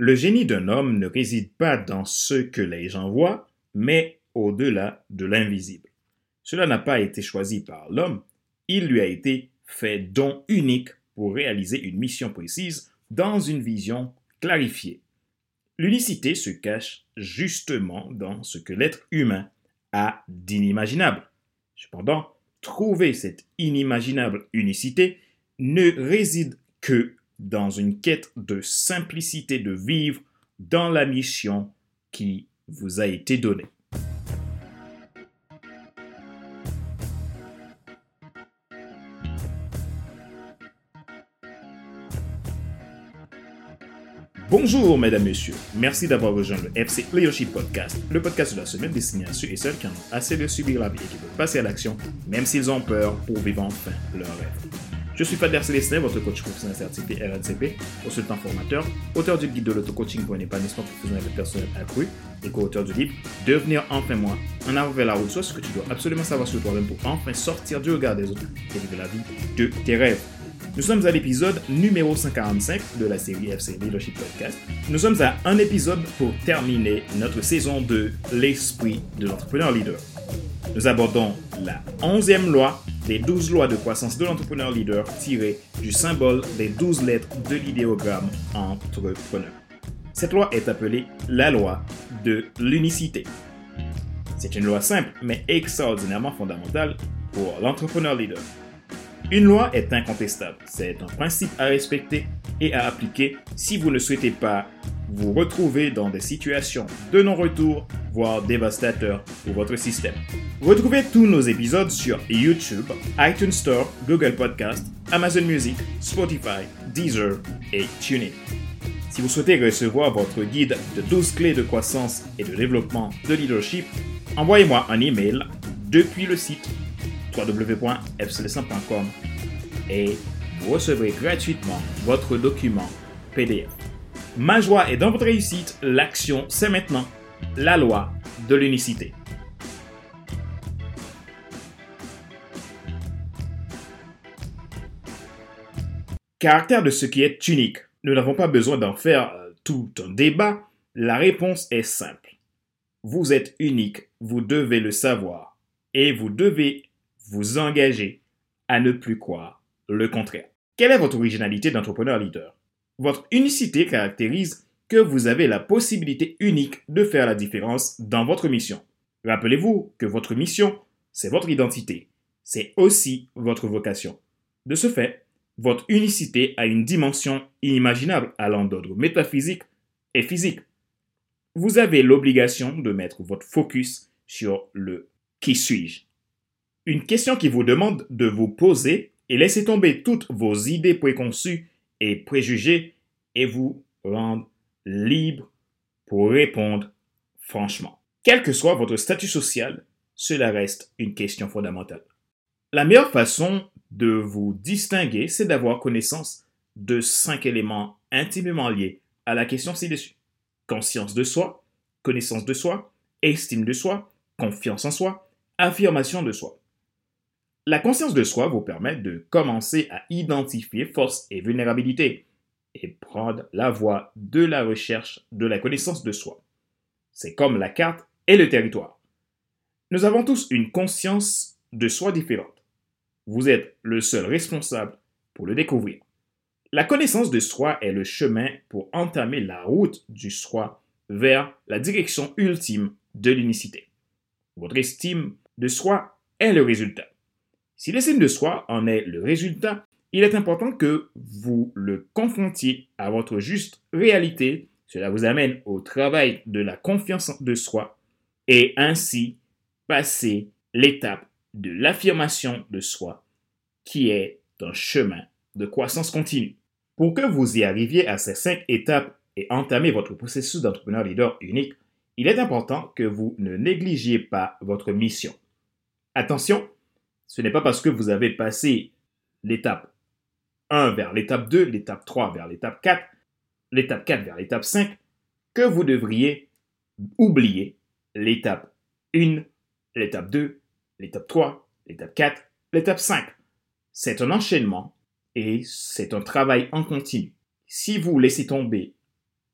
Le génie d'un homme ne réside pas dans ce que les gens voient, mais au-delà de l'invisible. Cela n'a pas été choisi par l'homme, il lui a été fait don unique pour réaliser une mission précise dans une vision clarifiée. L'unicité se cache justement dans ce que l'être humain a d'inimaginable. Cependant, trouver cette inimaginable unicité ne réside que dans une quête de simplicité de vivre dans la mission qui vous a été donnée. Bonjour mesdames, messieurs. Merci d'avoir rejoint le FC Leadership Podcast, le podcast de la semaine destiné à ceux et celles qui en ont assez de subir la vie et qui veulent passer à l'action, même s'ils ont peur, pour vivre enfin leur rêve. Je suis Fader Célestin, votre coach professionnel certifié RNCP, consultant formateur, auteur du guide de l'auto-coaching pour un épanouissement professionnel et personnel accru et co-auteur du livre Devenir enfin moi, en avant vers la route, soit ce que tu dois absolument savoir sur toi-même pour enfin sortir du regard des autres et vivre la vie de tes rêves. Nous sommes à l'épisode numéro 145 de la série FC Leadership Podcast. Nous sommes à un épisode pour terminer notre saison de l'esprit de l'entrepreneur leader. Nous abordons la onzième loi des 12 lois de croissance de l'entrepreneur leader tirées du symbole des 12 lettres de l'idéogramme entrepreneur. Cette loi est appelée la loi de l'unicité. C'est une loi simple mais extraordinairement fondamentale pour l'entrepreneur leader. Une loi est incontestable. C'est un principe à respecter et à appliquer si vous ne souhaitez pas vous retrouver dans des situations de non-retour, voire dévastateurs pour votre système. Retrouvez tous nos épisodes sur YouTube, iTunes Store, Google Podcast, Amazon Music, Spotify, Deezer et TuneIn. Si vous souhaitez recevoir votre guide de 12 clés de croissance et de développement de leadership, envoyez-moi un email depuis le site www.fcl100.com et vous recevrez gratuitement votre document PDF. Ma joie est dans votre réussite, l'action c'est maintenant la loi de l'unicité. Caractère de ce qui est unique. Nous n'avons pas besoin d'en faire euh, tout un débat. La réponse est simple. Vous êtes unique, vous devez le savoir et vous devez vous engager à ne plus croire le contraire. Quelle est votre originalité d'entrepreneur leader? Votre unicité caractérise que vous avez la possibilité unique de faire la différence dans votre mission. Rappelez-vous que votre mission, c'est votre identité. C'est aussi votre vocation. De ce fait, votre unicité a une dimension inimaginable allant d'ordre métaphysique et physique. Vous avez l'obligation de mettre votre focus sur le qui suis-je une question qui vous demande de vous poser et laisser tomber toutes vos idées préconçues et préjugés et vous rendre libre pour répondre franchement. Quel que soit votre statut social, cela reste une question fondamentale. La meilleure façon de vous distinguer, c'est d'avoir connaissance de cinq éléments intimement liés à la question ci-dessus. Conscience de soi, connaissance de soi, estime de soi, confiance en soi, affirmation de soi. La conscience de soi vous permet de commencer à identifier force et vulnérabilité et prendre la voie de la recherche de la connaissance de soi. C'est comme la carte et le territoire. Nous avons tous une conscience de soi différente. Vous êtes le seul responsable pour le découvrir. La connaissance de soi est le chemin pour entamer la route du soi vers la direction ultime de l'unicité. Votre estime de soi est le résultat. Si l'estime de soi en est le résultat, il est important que vous le confrontiez à votre juste réalité. Cela vous amène au travail de la confiance de soi et ainsi passer l'étape de l'affirmation de soi qui est un chemin de croissance continue. Pour que vous y arriviez à ces cinq étapes et entamer votre processus d'entrepreneur leader unique, il est important que vous ne négligiez pas votre mission. Attention, ce n'est pas parce que vous avez passé l'étape 1 vers l'étape 2, l'étape 3 vers l'étape 4, l'étape 4 vers l'étape 5, que vous devriez oublier l'étape 1, l'étape 2, l'étape 3, l'étape 4, l'étape 5. C'est un enchaînement et c'est un travail en continu. Si vous laissez tomber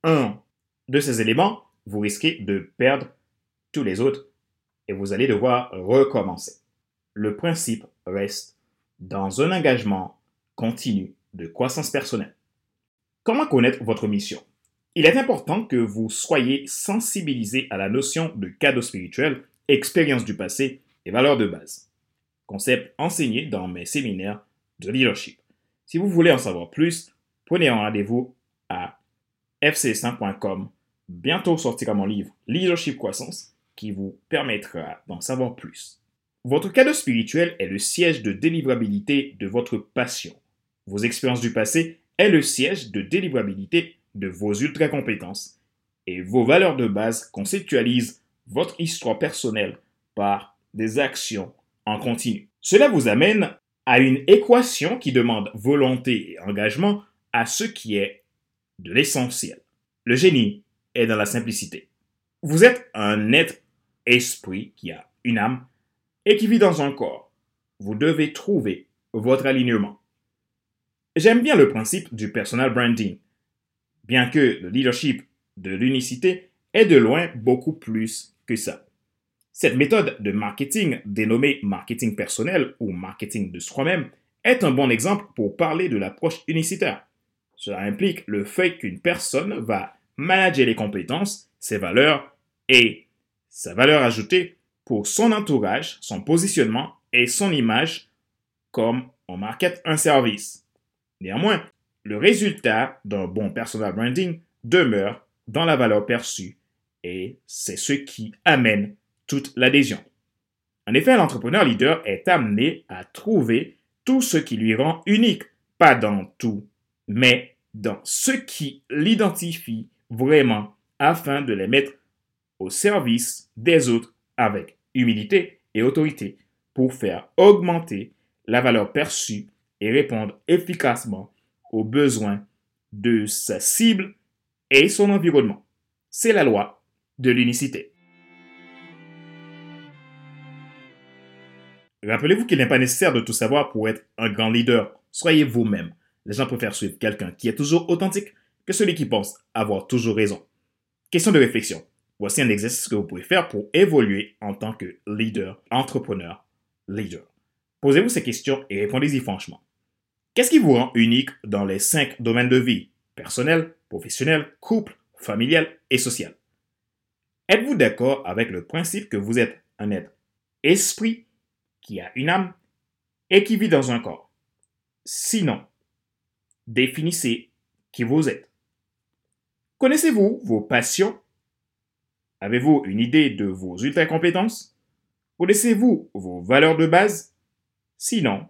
un de ces éléments, vous risquez de perdre tous les autres et vous allez devoir recommencer. Le principe reste dans un engagement continu de croissance personnelle. Comment connaître votre mission? Il est important que vous soyez sensibilisé à la notion de cadeau spirituel, expérience du passé et valeurs de base. Concept enseigné dans mes séminaires de leadership. Si vous voulez en savoir plus, prenez un rendez-vous à fc5.com. Bientôt sortira mon livre Leadership Croissance qui vous permettra d'en savoir plus. Votre cadeau spirituel est le siège de délivrabilité de votre passion. Vos expériences du passé est le siège de délivrabilité de vos ultra-compétences. Et vos valeurs de base conceptualisent votre histoire personnelle par des actions en continu. Cela vous amène à une équation qui demande volonté et engagement à ce qui est de l'essentiel. Le génie est dans la simplicité. Vous êtes un être esprit qui a une âme et qui vit dans un corps. Vous devez trouver votre alignement. J'aime bien le principe du personal branding, bien que le leadership de l'unicité est de loin beaucoup plus que ça. Cette méthode de marketing, dénommée marketing personnel ou marketing de soi-même, est un bon exemple pour parler de l'approche unicitaire. Cela implique le fait qu'une personne va manager les compétences, ses valeurs et sa valeur ajoutée pour son entourage, son positionnement et son image comme on market un service. Néanmoins, le résultat d'un bon personal branding demeure dans la valeur perçue et c'est ce qui amène toute l'adhésion. En effet, l'entrepreneur leader est amené à trouver tout ce qui lui rend unique, pas dans tout, mais dans ce qui l'identifie vraiment afin de les mettre au service des autres avec humilité et autorité pour faire augmenter la valeur perçue et répondre efficacement aux besoins de sa cible et son environnement. C'est la loi de l'unicité. Rappelez-vous qu'il n'est pas nécessaire de tout savoir pour être un grand leader. Soyez vous-même. Les gens préfèrent suivre quelqu'un qui est toujours authentique que celui qui pense avoir toujours raison. Question de réflexion. Voici un exercice que vous pouvez faire pour évoluer en tant que leader, entrepreneur, leader. Posez-vous ces questions et répondez-y franchement. Qu'est-ce qui vous rend unique dans les cinq domaines de vie? Personnel, professionnel, couple, familial et social Êtes-vous d'accord avec le principe que vous êtes un être esprit qui a une âme et qui vit dans un corps? Sinon, définissez qui vous êtes. Connaissez-vous vos passions Avez-vous une idée de vos ultra-compétences? Connaissez-vous vos valeurs de base? Sinon,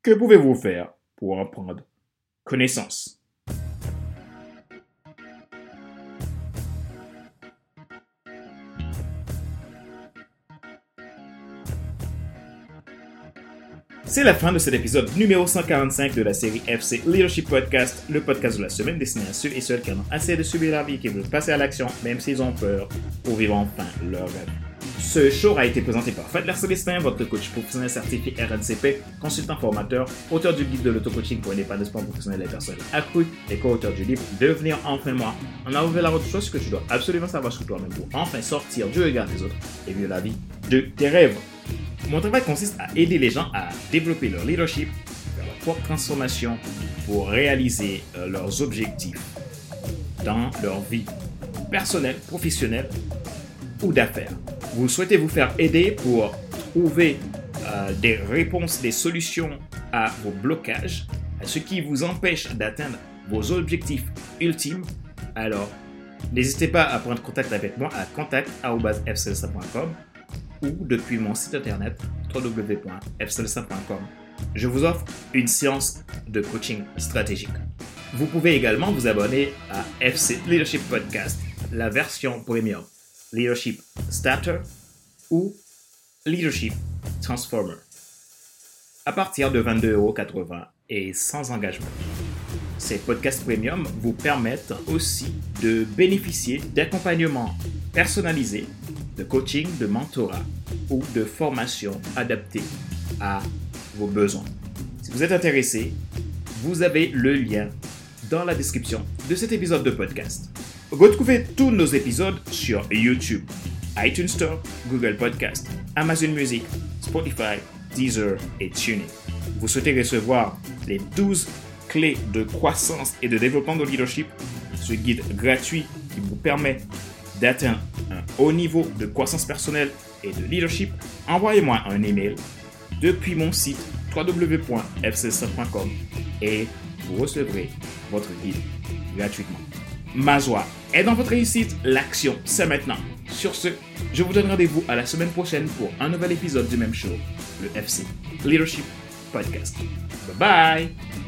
que pouvez-vous faire pour en prendre connaissance? C'est la fin de cet épisode numéro 145 de la série FC Leadership Podcast, le podcast de la semaine destiné à ceux et celles qui en ont assez de subir la vie et qui veulent passer à l'action, même s'ils ont peur, pour vivre enfin leur rêve. Ce show a été présenté par Fadler Célestin, votre coach professionnel certifié RNCP, consultant formateur, auteur du guide de l'auto-coaching pour sport professionnel et personnel accru et co-auteur du livre Devenir enfin moi. On a ouvert la route chose que tu dois absolument savoir sur toi-même pour enfin sortir du regard des autres et vivre la vie de tes rêves. Mon travail consiste à aider les gens à développer leur leadership, leur propre transformation pour réaliser euh, leurs objectifs dans leur vie personnelle, professionnelle ou d'affaires. Vous souhaitez vous faire aider pour trouver euh, des réponses, des solutions à vos blocages, à ce qui vous empêche d'atteindre vos objectifs ultimes, alors n'hésitez pas à prendre contact avec moi à contact.fcelsa.com ou depuis mon site internet www.fcelsa.com. Je vous offre une séance de coaching stratégique. Vous pouvez également vous abonner à FC Leadership Podcast, la version premium, Leadership Starter ou Leadership Transformer, à partir de 22,80€ et sans engagement. Ces podcasts premium vous permettent aussi de bénéficier d'accompagnements personnalisés de coaching, de mentorat ou de formation adaptée à vos besoins. Si vous êtes intéressé, vous avez le lien dans la description de cet épisode de podcast. Retrouvez tous nos épisodes sur YouTube, iTunes Store, Google Podcast, Amazon Music, Spotify, Deezer et TuneIn. Vous souhaitez recevoir les 12 clés de croissance et de développement de leadership, ce guide gratuit qui vous permet d'atteindre haut niveau de croissance personnelle et de leadership, envoyez-moi un email depuis mon site www.fcc.com et vous recevrez votre guide gratuitement. Ma joie est dans votre réussite, l'action c'est maintenant. Sur ce, je vous donne rendez-vous à la semaine prochaine pour un nouvel épisode du même show, le FC Leadership Podcast. Bye bye